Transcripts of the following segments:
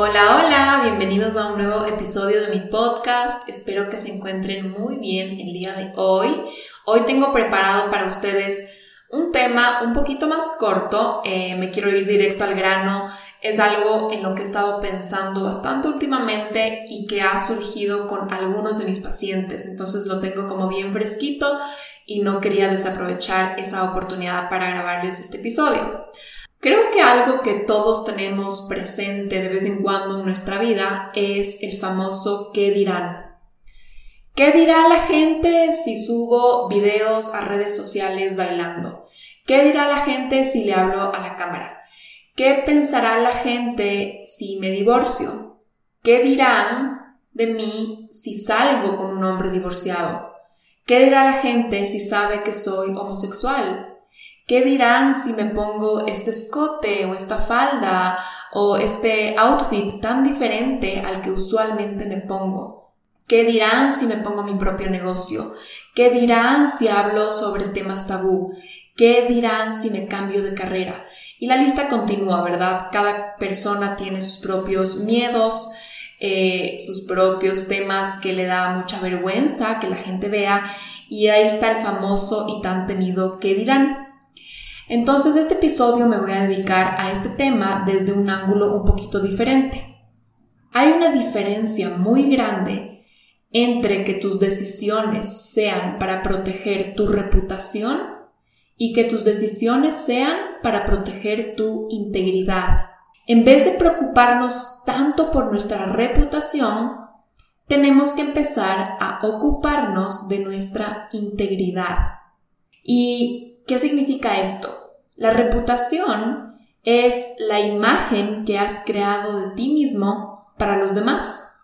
Hola, hola, bienvenidos a un nuevo episodio de mi podcast. Espero que se encuentren muy bien el día de hoy. Hoy tengo preparado para ustedes un tema un poquito más corto. Eh, me quiero ir directo al grano. Es algo en lo que he estado pensando bastante últimamente y que ha surgido con algunos de mis pacientes. Entonces lo tengo como bien fresquito y no quería desaprovechar esa oportunidad para grabarles este episodio. Creo que algo que todos tenemos presente de vez en cuando en nuestra vida es el famoso ¿qué dirán? ¿Qué dirá la gente si subo videos a redes sociales bailando? ¿Qué dirá la gente si le hablo a la cámara? ¿Qué pensará la gente si me divorcio? ¿Qué dirán de mí si salgo con un hombre divorciado? ¿Qué dirá la gente si sabe que soy homosexual? ¿Qué dirán si me pongo este escote o esta falda o este outfit tan diferente al que usualmente me pongo? ¿Qué dirán si me pongo mi propio negocio? ¿Qué dirán si hablo sobre temas tabú? ¿Qué dirán si me cambio de carrera? Y la lista continúa, ¿verdad? Cada persona tiene sus propios miedos, eh, sus propios temas que le da mucha vergüenza que la gente vea y ahí está el famoso y tan temido ¿qué dirán? Entonces, este episodio me voy a dedicar a este tema desde un ángulo un poquito diferente. Hay una diferencia muy grande entre que tus decisiones sean para proteger tu reputación y que tus decisiones sean para proteger tu integridad. En vez de preocuparnos tanto por nuestra reputación, tenemos que empezar a ocuparnos de nuestra integridad. Y ¿Qué significa esto? La reputación es la imagen que has creado de ti mismo para los demás.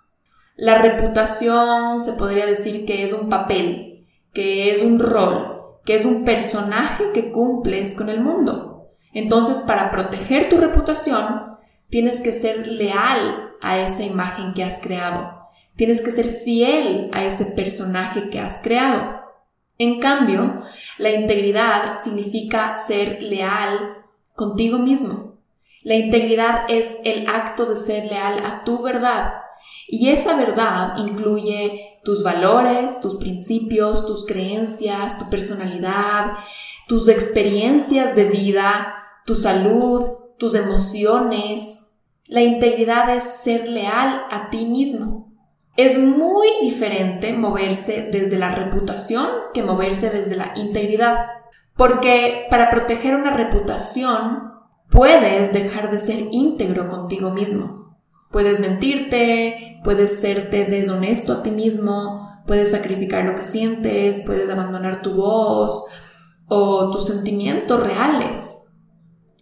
La reputación se podría decir que es un papel, que es un rol, que es un personaje que cumples con el mundo. Entonces, para proteger tu reputación, tienes que ser leal a esa imagen que has creado. Tienes que ser fiel a ese personaje que has creado. En cambio, la integridad significa ser leal contigo mismo. La integridad es el acto de ser leal a tu verdad. Y esa verdad incluye tus valores, tus principios, tus creencias, tu personalidad, tus experiencias de vida, tu salud, tus emociones. La integridad es ser leal a ti mismo. Es muy diferente moverse desde la reputación que moverse desde la integridad. Porque para proteger una reputación puedes dejar de ser íntegro contigo mismo. Puedes mentirte, puedes serte deshonesto a ti mismo, puedes sacrificar lo que sientes, puedes abandonar tu voz o tus sentimientos reales.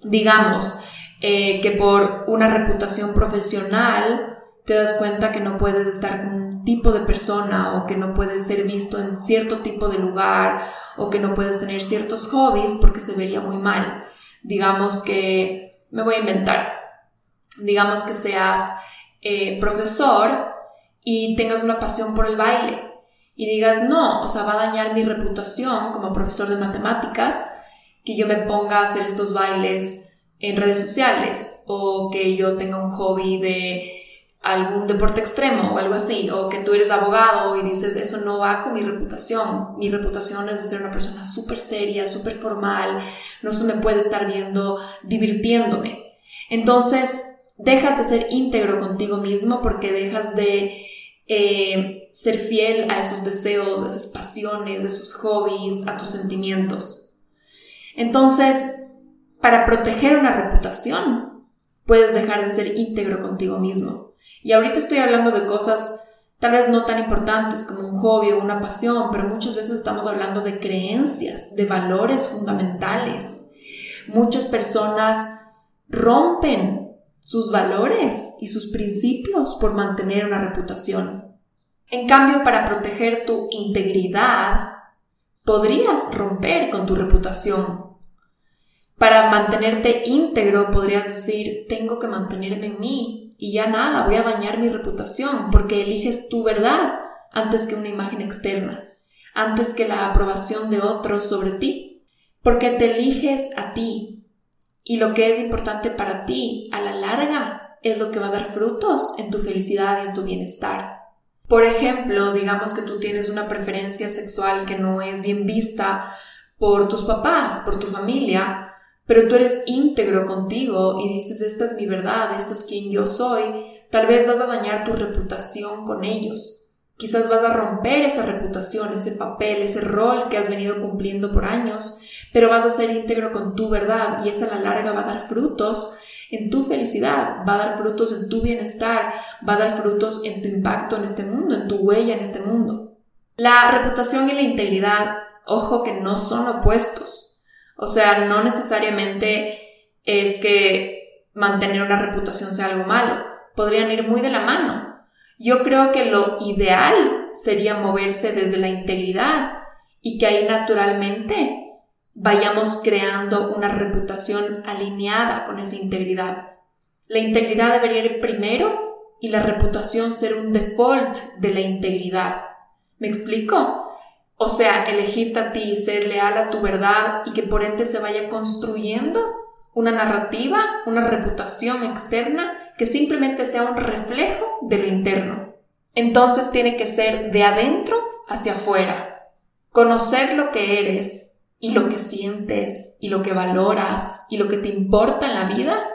Digamos eh, que por una reputación profesional te das cuenta que no puedes estar con un tipo de persona o que no puedes ser visto en cierto tipo de lugar o que no puedes tener ciertos hobbies porque se vería muy mal. Digamos que, me voy a inventar, digamos que seas eh, profesor y tengas una pasión por el baile y digas, no, o sea, va a dañar mi reputación como profesor de matemáticas que yo me ponga a hacer estos bailes en redes sociales o que yo tenga un hobby de algún deporte extremo o algo así, o que tú eres abogado y dices, eso no va con mi reputación, mi reputación es de ser una persona súper seria, súper formal, no se me puede estar viendo divirtiéndome. Entonces, dejas de ser íntegro contigo mismo porque dejas de eh, ser fiel a esos deseos, a esas pasiones, a esos hobbies, a tus sentimientos. Entonces, para proteger una reputación, puedes dejar de ser íntegro contigo mismo. Y ahorita estoy hablando de cosas tal vez no tan importantes como un hobby o una pasión, pero muchas veces estamos hablando de creencias, de valores fundamentales. Muchas personas rompen sus valores y sus principios por mantener una reputación. En cambio, para proteger tu integridad, podrías romper con tu reputación. Para mantenerte íntegro, podrías decir, tengo que mantenerme en mí y ya nada, voy a dañar mi reputación porque eliges tu verdad antes que una imagen externa, antes que la aprobación de otros sobre ti, porque te eliges a ti y lo que es importante para ti a la larga es lo que va a dar frutos en tu felicidad y en tu bienestar. Por ejemplo, digamos que tú tienes una preferencia sexual que no es bien vista por tus papás, por tu familia, pero tú eres íntegro contigo y dices, esta es mi verdad, esto es quien yo soy, tal vez vas a dañar tu reputación con ellos. Quizás vas a romper esa reputación, ese papel, ese rol que has venido cumpliendo por años, pero vas a ser íntegro con tu verdad y esa a la larga va a dar frutos en tu felicidad, va a dar frutos en tu bienestar, va a dar frutos en tu impacto en este mundo, en tu huella en este mundo. La reputación y la integridad, ojo que no son opuestos. O sea, no necesariamente es que mantener una reputación sea algo malo. Podrían ir muy de la mano. Yo creo que lo ideal sería moverse desde la integridad y que ahí naturalmente vayamos creando una reputación alineada con esa integridad. La integridad debería ir primero y la reputación ser un default de la integridad. ¿Me explico? O sea, elegirte a ti, ser leal a tu verdad y que por ende se vaya construyendo una narrativa, una reputación externa que simplemente sea un reflejo de lo interno. Entonces tiene que ser de adentro hacia afuera. Conocer lo que eres, y lo que sientes y lo que valoras y lo que te importa en la vida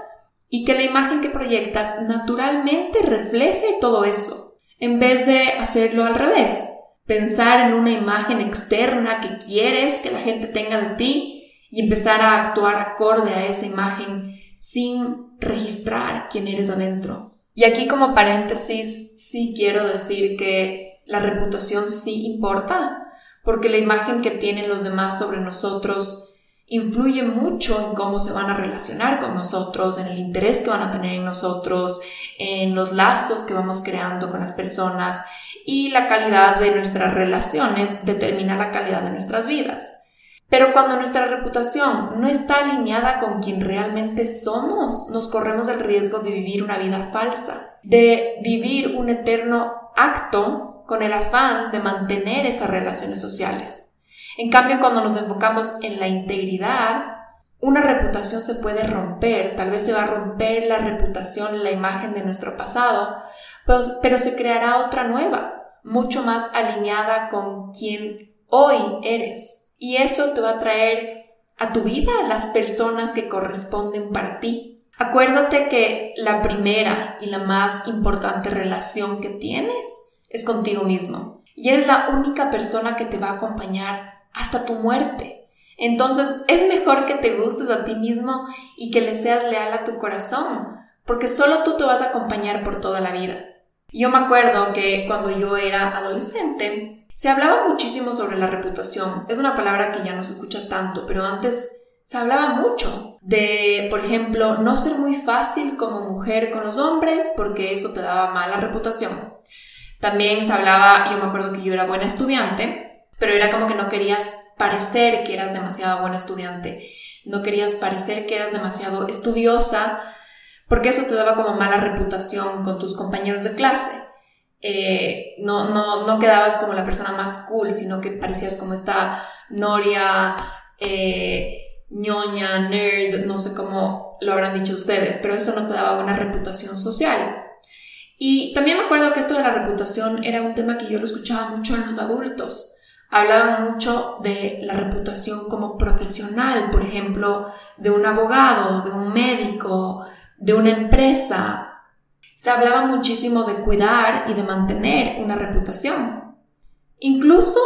y que la imagen que proyectas naturalmente refleje todo eso, en vez de hacerlo al revés, pensar en una imagen externa que quieres que la gente tenga de ti y empezar a actuar acorde a esa imagen sin registrar quién eres adentro. Y aquí como paréntesis, sí quiero decir que la reputación sí importa, porque la imagen que tienen los demás sobre nosotros influye mucho en cómo se van a relacionar con nosotros, en el interés que van a tener en nosotros, en los lazos que vamos creando con las personas y la calidad de nuestras relaciones determina la calidad de nuestras vidas. Pero cuando nuestra reputación no está alineada con quien realmente somos, nos corremos el riesgo de vivir una vida falsa, de vivir un eterno acto con el afán de mantener esas relaciones sociales. En cambio, cuando nos enfocamos en la integridad, una reputación se puede romper, tal vez se va a romper la reputación, la imagen de nuestro pasado, pero, se creará otra nueva, mucho más alineada con quien hoy eres. Y eso te va a traer a tu vida las personas que corresponden para ti. Acuérdate que la primera y la más importante relación que tienes es contigo mismo. Y eres la única persona que te va a acompañar hasta tu muerte. Entonces es mejor que te gustes a ti mismo y que le seas leal a tu corazón, porque solo tú te vas a acompañar por toda la vida. Yo me acuerdo que cuando yo era adolescente, se hablaba muchísimo sobre la reputación. Es una palabra que ya no se escucha tanto, pero antes se hablaba mucho de, por ejemplo, no ser muy fácil como mujer con los hombres porque eso te daba mala reputación. También se hablaba, yo me acuerdo que yo era buena estudiante, pero era como que no querías parecer que eras demasiado buena estudiante, no querías parecer que eras demasiado estudiosa, porque eso te daba como mala reputación con tus compañeros de clase. Eh, no, no, no quedabas como la persona más cool, sino que parecías como esta noria, eh, ñoña, nerd, no sé cómo lo habrán dicho ustedes, pero eso no te daba buena reputación social. Y también me acuerdo que esto de la reputación era un tema que yo lo escuchaba mucho en los adultos. Hablaban mucho de la reputación como profesional, por ejemplo, de un abogado, de un médico, de una empresa. Se hablaba muchísimo de cuidar y de mantener una reputación. Incluso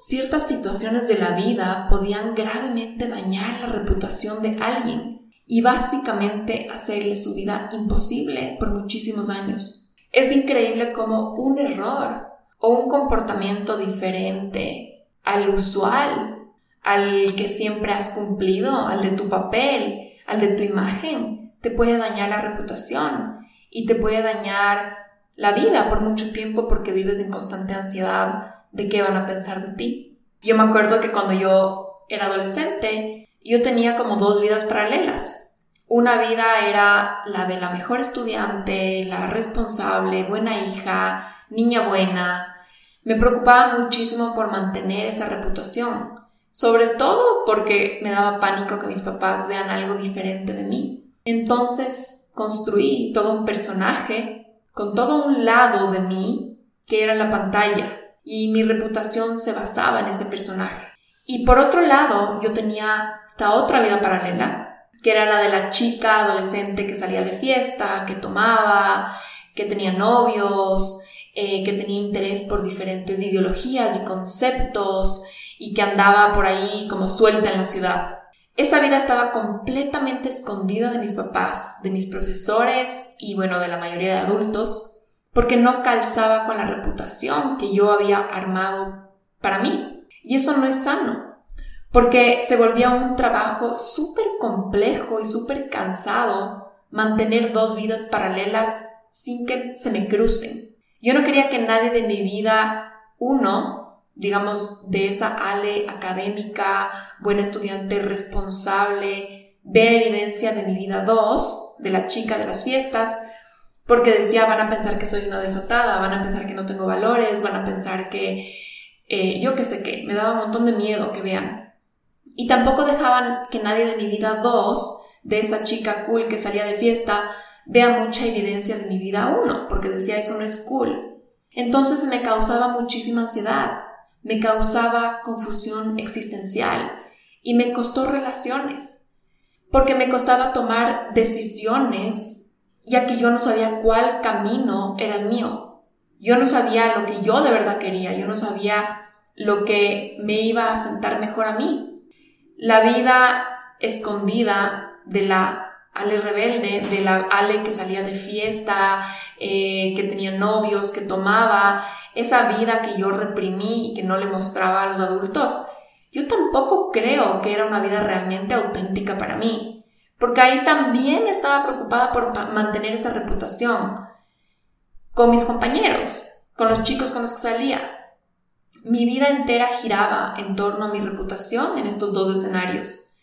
ciertas situaciones de la vida podían gravemente dañar la reputación de alguien y básicamente hacerle su vida imposible por muchísimos años. Es increíble cómo un error o un comportamiento diferente al usual, al que siempre has cumplido, al de tu papel, al de tu imagen, te puede dañar la reputación y te puede dañar la vida por mucho tiempo porque vives en constante ansiedad de qué van a pensar de ti. Yo me acuerdo que cuando yo era adolescente, yo tenía como dos vidas paralelas. Una vida era la de la mejor estudiante, la responsable, buena hija, niña buena. Me preocupaba muchísimo por mantener esa reputación, sobre todo porque me daba pánico que mis papás vean algo diferente de mí. Entonces construí todo un personaje con todo un lado de mí que era la pantalla y mi reputación se basaba en ese personaje. Y por otro lado, yo tenía esta otra vida paralela, que era la de la chica adolescente que salía de fiesta, que tomaba, que tenía novios, eh, que tenía interés por diferentes ideologías y conceptos y que andaba por ahí como suelta en la ciudad. Esa vida estaba completamente escondida de mis papás, de mis profesores y bueno, de la mayoría de adultos porque no calzaba con la reputación que yo había armado para mí. Y eso no es sano, porque se volvía un trabajo súper complejo y súper cansado mantener dos vidas paralelas sin que se me crucen. Yo no quería que nadie de mi vida, uno, digamos, de esa ale académica, buena estudiante, responsable, vea evidencia de mi vida dos, de la chica de las fiestas, porque decía, van a pensar que soy una desatada, van a pensar que no tengo valores, van a pensar que eh, yo qué sé qué, me daba un montón de miedo que vean. Y tampoco dejaban que nadie de mi vida dos, de esa chica cool que salía de fiesta, vea mucha evidencia de mi vida uno, porque decía, eso no es cool. Entonces me causaba muchísima ansiedad, me causaba confusión existencial y me costó relaciones, porque me costaba tomar decisiones ya que yo no sabía cuál camino era el mío. Yo no sabía lo que yo de verdad quería, yo no sabía lo que me iba a sentar mejor a mí. La vida escondida de la Ale rebelde, de la Ale que salía de fiesta, eh, que tenía novios, que tomaba, esa vida que yo reprimí y que no le mostraba a los adultos, yo tampoco creo que era una vida realmente auténtica para mí porque ahí también estaba preocupada por mantener esa reputación con mis compañeros, con los chicos con los que salía. Mi vida entera giraba en torno a mi reputación en estos dos escenarios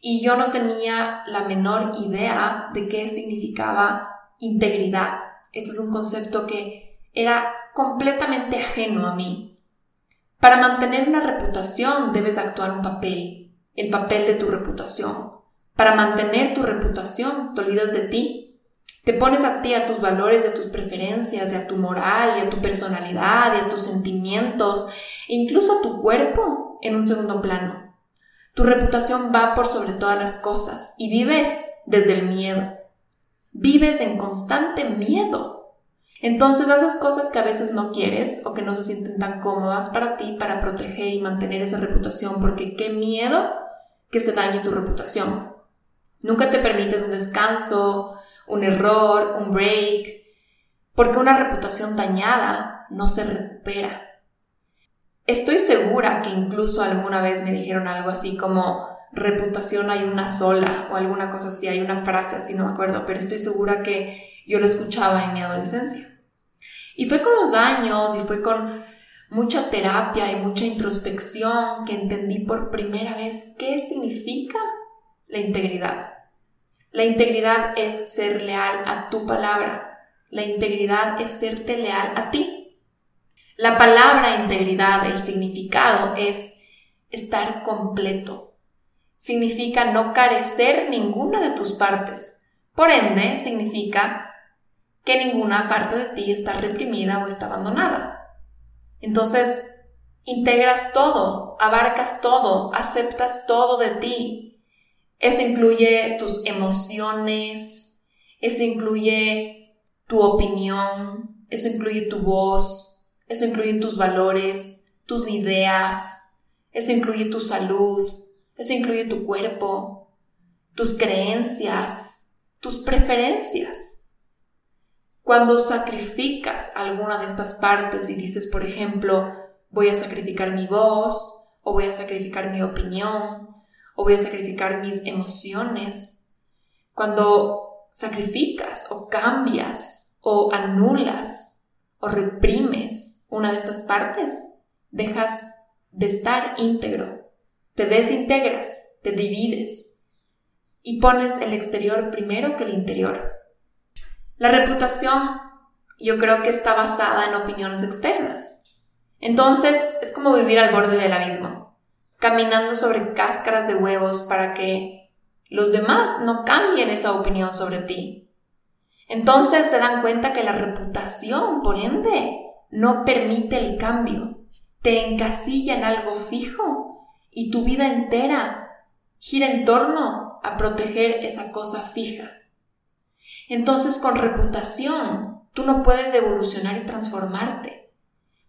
y yo no tenía la menor idea de qué significaba integridad. Este es un concepto que era completamente ajeno a mí. Para mantener una reputación debes actuar un papel, el papel de tu reputación. Para mantener tu reputación, te olvidas de ti. Te pones a ti, a tus valores, a tus preferencias, a tu moral, a tu personalidad, a tus sentimientos, e incluso a tu cuerpo en un segundo plano. Tu reputación va por sobre todas las cosas y vives desde el miedo. Vives en constante miedo. Entonces haces cosas que a veces no quieres o que no se sienten tan cómodas para ti para proteger y mantener esa reputación porque qué miedo que se dañe tu reputación. Nunca te permites un descanso, un error, un break, porque una reputación dañada no se recupera. Estoy segura que incluso alguna vez me dijeron algo así como reputación hay una sola o alguna cosa así, hay una frase así, no me acuerdo, pero estoy segura que yo lo escuchaba en mi adolescencia. Y fue con los años y fue con mucha terapia y mucha introspección que entendí por primera vez qué significa la integridad. La integridad es ser leal a tu palabra. La integridad es serte leal a ti. La palabra integridad, el significado es estar completo. Significa no carecer ninguna de tus partes. Por ende, significa que ninguna parte de ti está reprimida o está abandonada. Entonces, integras todo, abarcas todo, aceptas todo de ti, eso incluye tus emociones, eso incluye tu opinión, eso incluye tu voz, eso incluye tus valores, tus ideas, eso incluye tu salud, eso incluye tu cuerpo, tus creencias, tus preferencias. Cuando sacrificas alguna de estas partes y dices, por ejemplo, voy a sacrificar mi voz o voy a sacrificar mi opinión o voy a sacrificar mis emociones. Cuando sacrificas o cambias o anulas o reprimes una de estas partes, dejas de estar íntegro, te desintegras, te divides y pones el exterior primero que el interior. La reputación yo creo que está basada en opiniones externas. Entonces es como vivir al borde del abismo, caminando sobre cáscaras de huevos para que los demás no cambien esa opinión sobre ti. Entonces se dan cuenta que la reputación, por ende, no permite el cambio, te encasilla en algo fijo y tu vida entera gira en torno a proteger esa cosa fija. Entonces con reputación tú no puedes evolucionar y transformarte,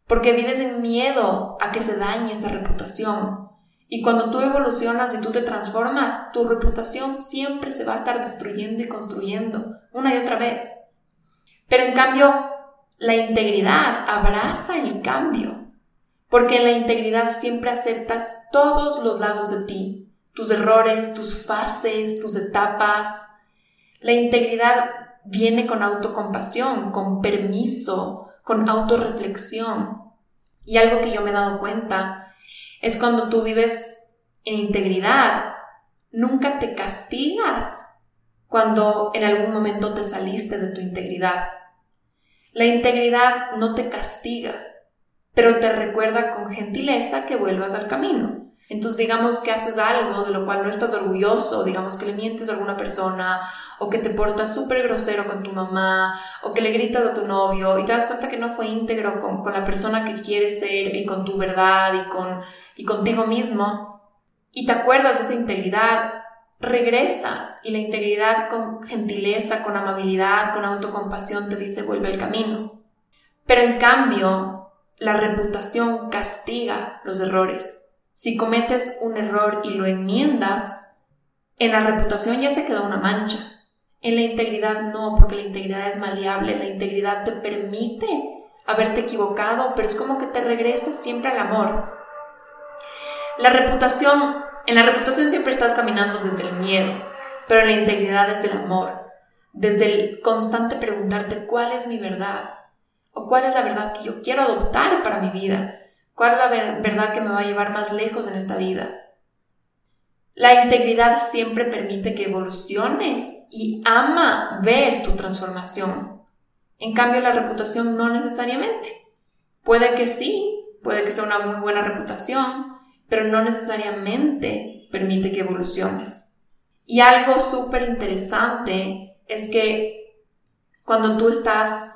porque vives en miedo a que se dañe esa reputación. Y cuando tú evolucionas y tú te transformas, tu reputación siempre se va a estar destruyendo y construyendo una y otra vez. Pero en cambio, la integridad abraza el cambio, porque en la integridad siempre aceptas todos los lados de ti, tus errores, tus fases, tus etapas, la integridad viene con autocompasión, con permiso, con autorreflexión. Y algo que yo me he dado cuenta es cuando tú vives en integridad, nunca te castigas cuando en algún momento te saliste de tu integridad. La integridad no te castiga, pero te recuerda con gentileza que vuelvas al camino. Entonces digamos que haces algo de lo cual no estás orgulloso, digamos que le mientes a alguna persona o que te portas súper grosero con tu mamá o que le gritas a tu novio y te das cuenta que no fue íntegro con, con la persona que quieres ser y con tu verdad y, con, y contigo mismo y te acuerdas de esa integridad, regresas y la integridad con gentileza, con amabilidad, con autocompasión te dice vuelve al camino. Pero en cambio, la reputación castiga los errores si cometes un error y lo enmiendas, en la reputación ya se quedó una mancha. En la integridad no, porque la integridad es maleable, la integridad te permite haberte equivocado, pero es como que te regresas siempre al amor. La reputación, en la reputación siempre estás caminando desde el miedo, pero en la integridad desde el amor, desde el constante preguntarte cuál es mi verdad o cuál es la verdad que yo quiero adoptar para mi vida ¿Cuál es la verdad que me va a llevar más lejos en esta vida? La integridad siempre permite que evoluciones y ama ver tu transformación. En cambio, la reputación no necesariamente. Puede que sí, puede que sea una muy buena reputación, pero no necesariamente permite que evoluciones. Y algo súper interesante es que cuando tú estás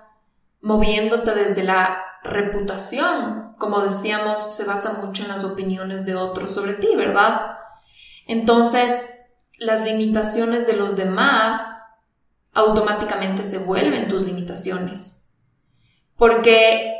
moviéndote desde la reputación, como decíamos, se basa mucho en las opiniones de otros sobre ti, ¿verdad? Entonces, las limitaciones de los demás automáticamente se vuelven tus limitaciones. Porque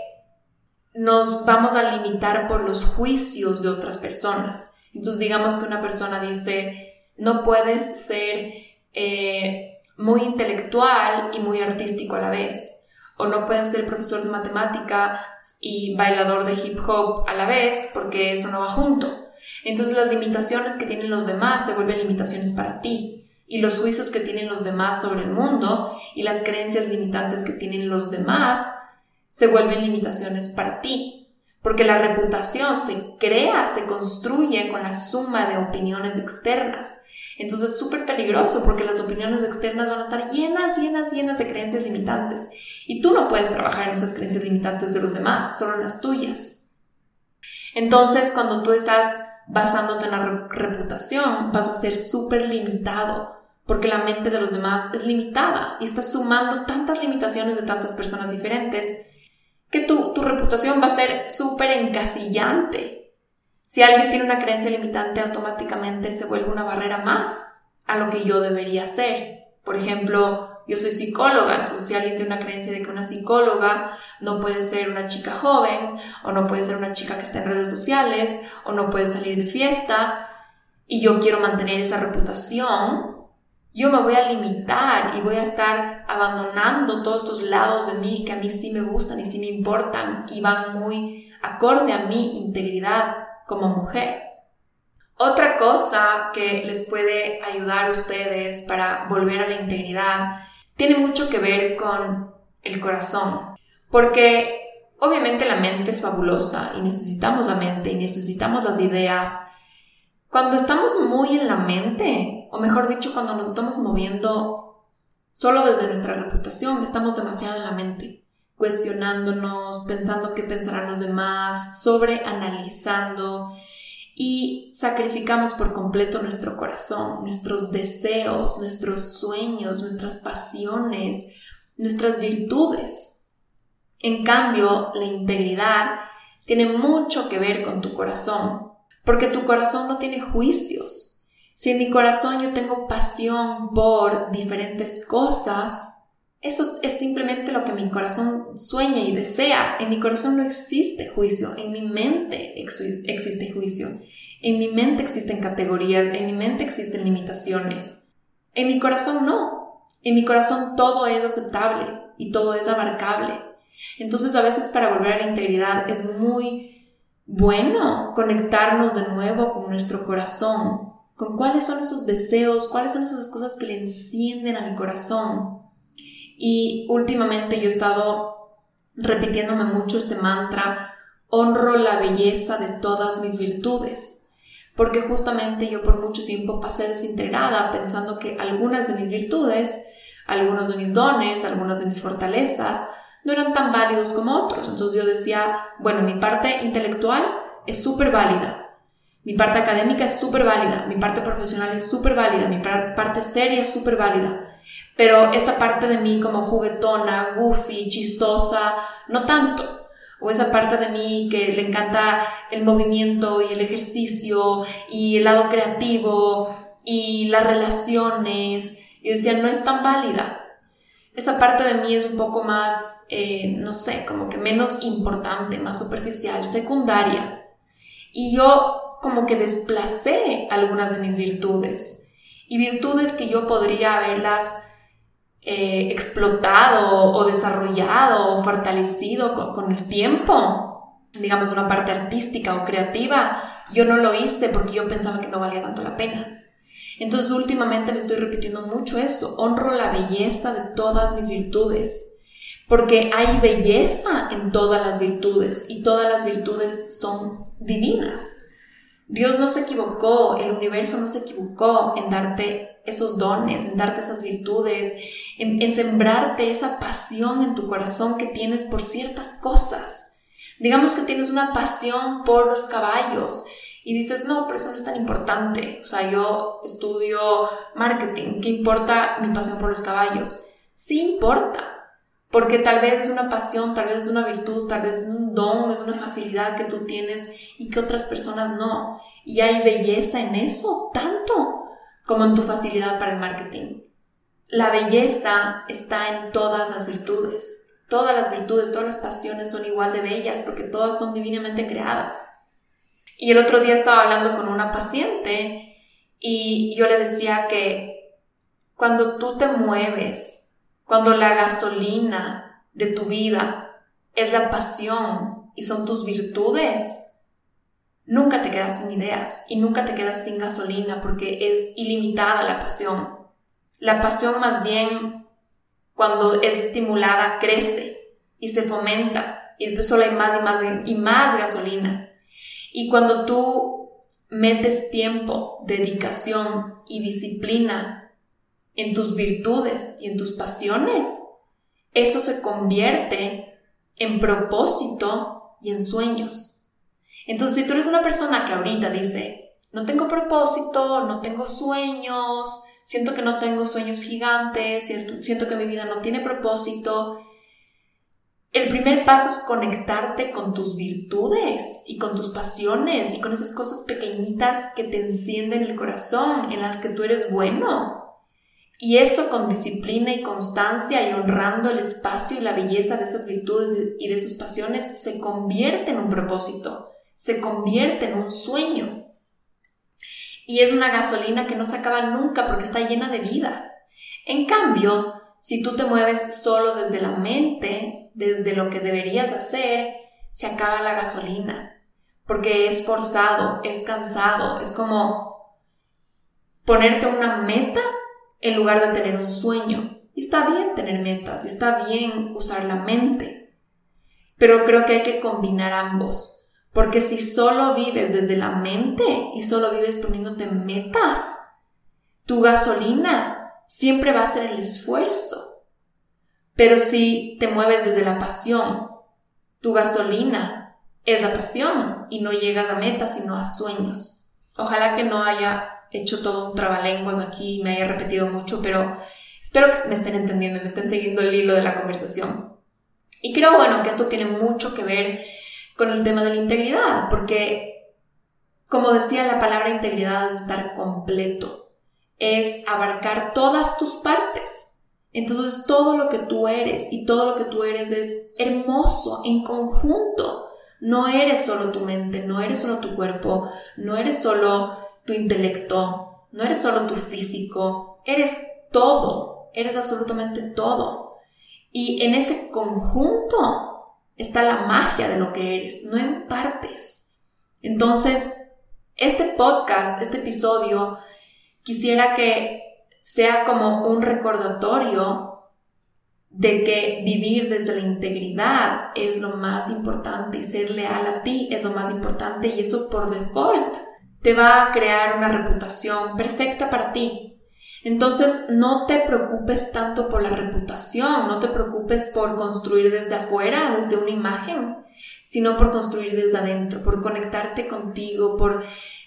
nos vamos a limitar por los juicios de otras personas. Entonces, digamos que una persona dice, no puedes ser eh, muy intelectual y muy artístico a la vez o no puedes ser profesor de matemáticas y bailador de hip hop a la vez porque eso no va junto. Entonces las limitaciones que tienen los demás se vuelven limitaciones para ti y los juicios que tienen los demás sobre el mundo y las creencias limitantes que tienen los demás se vuelven limitaciones para ti. Porque la reputación se crea, se construye con la suma de opiniones externas. Entonces es súper peligroso porque las opiniones externas van a estar llenas, llenas, llenas de creencias limitantes. Y tú no puedes trabajar en esas creencias limitantes de los demás, solo en las tuyas. Entonces, cuando tú estás basándote en la reputación, vas a ser súper limitado, porque la mente de los demás es limitada y estás sumando tantas limitaciones de tantas personas diferentes que tu, tu reputación va a ser súper encasillante. Si alguien tiene una creencia limitante, automáticamente se vuelve una barrera más a lo que yo debería ser. Por ejemplo, yo soy psicóloga, entonces si alguien tiene una creencia de que una psicóloga no puede ser una chica joven, o no puede ser una chica que está en redes sociales, o no puede salir de fiesta, y yo quiero mantener esa reputación, yo me voy a limitar y voy a estar abandonando todos estos lados de mí que a mí sí me gustan y sí me importan y van muy acorde a mi integridad como mujer. Otra cosa que les puede ayudar a ustedes para volver a la integridad tiene mucho que ver con el corazón. Porque obviamente la mente es fabulosa y necesitamos la mente y necesitamos las ideas. Cuando estamos muy en la mente, o mejor dicho, cuando nos estamos moviendo solo desde nuestra reputación, estamos demasiado en la mente, cuestionándonos, pensando qué pensarán los demás, sobreanalizando y sacrificamos por completo nuestro corazón, nuestros deseos, nuestros sueños, nuestras pasiones, nuestras virtudes. En cambio, la integridad tiene mucho que ver con tu corazón, porque tu corazón no tiene juicios. Si en mi corazón yo tengo pasión por diferentes cosas, eso es simplemente lo que mi corazón sueña y desea. En mi corazón no existe juicio, en mi mente existe juicio. En mi mente existen categorías, en mi mente existen limitaciones. En mi corazón no. En mi corazón todo es aceptable y todo es abarcable. Entonces a veces para volver a la integridad es muy bueno conectarnos de nuevo con nuestro corazón, con cuáles son esos deseos, cuáles son esas cosas que le encienden a mi corazón. Y últimamente yo he estado repitiéndome mucho este mantra, honro la belleza de todas mis virtudes, porque justamente yo por mucho tiempo pasé desintegrada pensando que algunas de mis virtudes, algunos de mis dones, algunas de mis fortalezas, no eran tan válidos como otros. Entonces yo decía, bueno, mi parte intelectual es súper válida, mi parte académica es súper válida, mi parte profesional es súper válida, mi parte seria es súper válida. Pero esta parte de mí como juguetona, goofy, chistosa, no tanto. O esa parte de mí que le encanta el movimiento y el ejercicio y el lado creativo y las relaciones. Y decía, no es tan válida. Esa parte de mí es un poco más, eh, no sé, como que menos importante, más superficial, secundaria. Y yo como que desplacé algunas de mis virtudes. Y virtudes que yo podría haberlas eh, explotado o desarrollado o fortalecido con, el tiempo, digamos una parte artística o creativa, yo no lo hice porque yo pensaba que no valía tanto la pena. Entonces últimamente me estoy repitiendo mucho eso, honro la belleza de todas mis virtudes, porque hay belleza en todas las virtudes y todas las virtudes son divinas. Dios no se equivocó, el universo no se equivocó en darte esos dones, en darte esas virtudes, en, sembrarte esa pasión en tu corazón que tienes por ciertas cosas. Digamos que tienes una pasión por los caballos y dices, no, pero eso no es tan importante. O sea, yo estudio marketing, ¿qué importa mi pasión por los caballos? Sí importa, porque tal vez es una pasión, tal vez es una virtud, tal vez es un don, es una facilidad que tú tienes y que otras personas no. Y hay belleza en eso, tanto como en tu facilidad para el marketing. La belleza está en todas las virtudes. Todas las virtudes, todas las pasiones son igual de bellas porque todas son divinamente creadas. Y el otro día estaba hablando con una paciente y yo le decía que cuando tú te mueves, cuando la gasolina de tu vida es la pasión y son tus virtudes, nunca te quedas sin ideas y nunca te quedas sin gasolina porque es ilimitada la pasión. La pasión más bien, cuando es estimulada, crece y se fomenta y después solo hay más y más y más gasolina. Y cuando tú metes tiempo, dedicación y disciplina en tus virtudes y en tus pasiones, eso se convierte en propósito y en sueños. Entonces, si tú eres una persona que ahorita dice, no tengo propósito, no tengo sueños, siento que no tengo sueños gigantes, siento, que mi vida no tiene propósito. El primer paso es conectarte con tus virtudes y con tus pasiones y con esas cosas pequeñitas que te encienden el corazón, en las que tú eres bueno. Y eso con disciplina y constancia y honrando el espacio y la belleza de esas virtudes y de sus pasiones se convierte en un propósito, se convierte en un sueño y es una gasolina que no se acaba nunca porque está llena de vida. En cambio, si tú te mueves solo desde la mente, desde lo que deberías hacer, se acaba la gasolina, porque es forzado, es cansado, es como ponerte una meta en lugar de tener un sueño. Y está bien tener metas, está bien usar la mente, pero creo que hay que combinar ambos, porque si solo vives desde la mente y solo vives poniéndote metas, tu gasolina siempre va a ser el esfuerzo. Pero si te mueves desde la pasión, tu gasolina es la pasión y no llegas a metas sino a sueños. Ojalá que no haya hecho todo un trabalenguas aquí y me haya repetido mucho, pero espero que me estén entendiendo y me estén siguiendo el hilo de la conversación. Y creo, bueno, que esto tiene mucho que ver con el tema de la integridad, porque, como decía, la palabra integridad es estar completo, es abarcar todas tus partes. Entonces todo lo que tú eres y todo lo que tú eres es hermoso en conjunto. No eres solo tu mente, no eres solo tu cuerpo, no eres solo tu intelecto, no eres solo tu físico, eres todo, eres absolutamente todo. Y en ese conjunto está la magia de lo que eres, no en partes. Entonces, este podcast, este episodio, quisiera que sea como un recordatorio de que vivir desde la integridad es lo más importante y ser leal a ti es lo más importante y eso por default te va a crear una reputación perfecta para ti. Entonces no te preocupes tanto por la reputación, no te preocupes por construir desde afuera, desde una imagen, sino por construir desde adentro, por conectarte contigo, por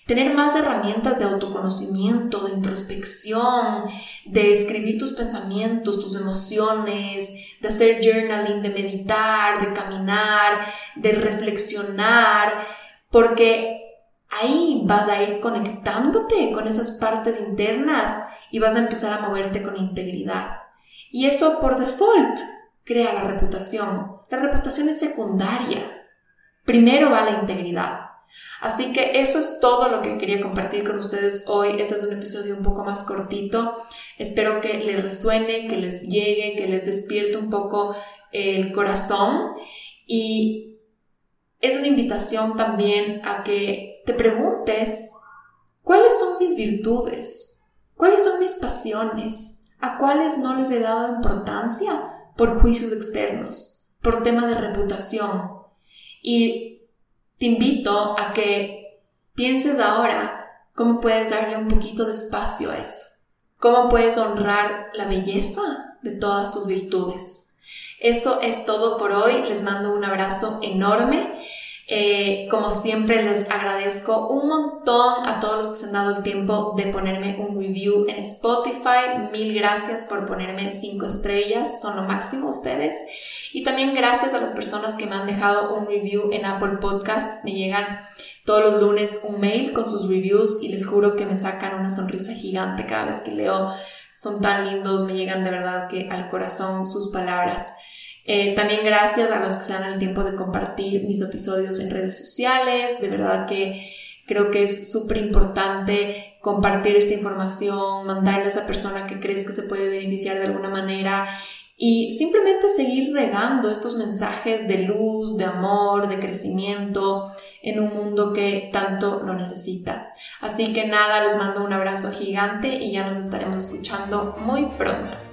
tener más herramientas de autoconocimiento, de introspección, de escribir tus pensamientos, tus emociones, de hacer journaling, de meditar, de caminar, de reflexionar, porque ahí vas a ir conectándote con esas partes internas y vas a empezar a moverte con integridad. Y eso por default crea la reputación. La reputación es secundaria. Primero va la integridad. Así que eso es todo lo que quería compartir con ustedes hoy. Este es un episodio un poco más cortito. Espero que les resuene, que les llegue, que les despierte un poco el corazón. Y es una invitación también a que te preguntes, ¿cuáles son mis virtudes? ¿Cuáles son mis pasiones? ¿A cuáles no les he dado importancia por juicios externos, por tema de reputación? Y te invito a que pienses ahora cómo puedes darle un poquito de espacio a eso. Cómo puedes honrar la belleza de todas tus virtudes. Eso es todo por hoy. Les mando un abrazo enorme. Eh, como siempre les agradezco un montón a todos los que se han dado el tiempo de ponerme un review en Spotify. Mil gracias por ponerme cinco estrellas, son lo máximo ustedes. Y también gracias a las personas que me han dejado un review en Apple Podcasts. Me llegan todos los lunes un mail con sus reviews y les juro que me sacan una sonrisa gigante cada vez que leo. Son tan lindos, me llegan de verdad que al corazón sus palabras. Eh, también gracias a los que se dan el tiempo de compartir mis episodios en redes sociales. De verdad que creo que es súper importante compartir esta información, mandarle a esa persona que crees que se puede beneficiar de alguna manera y simplemente seguir regando estos mensajes de luz, de amor, de crecimiento en un mundo que tanto lo necesita. Así que nada, les mando un abrazo gigante y ya nos estaremos escuchando muy pronto.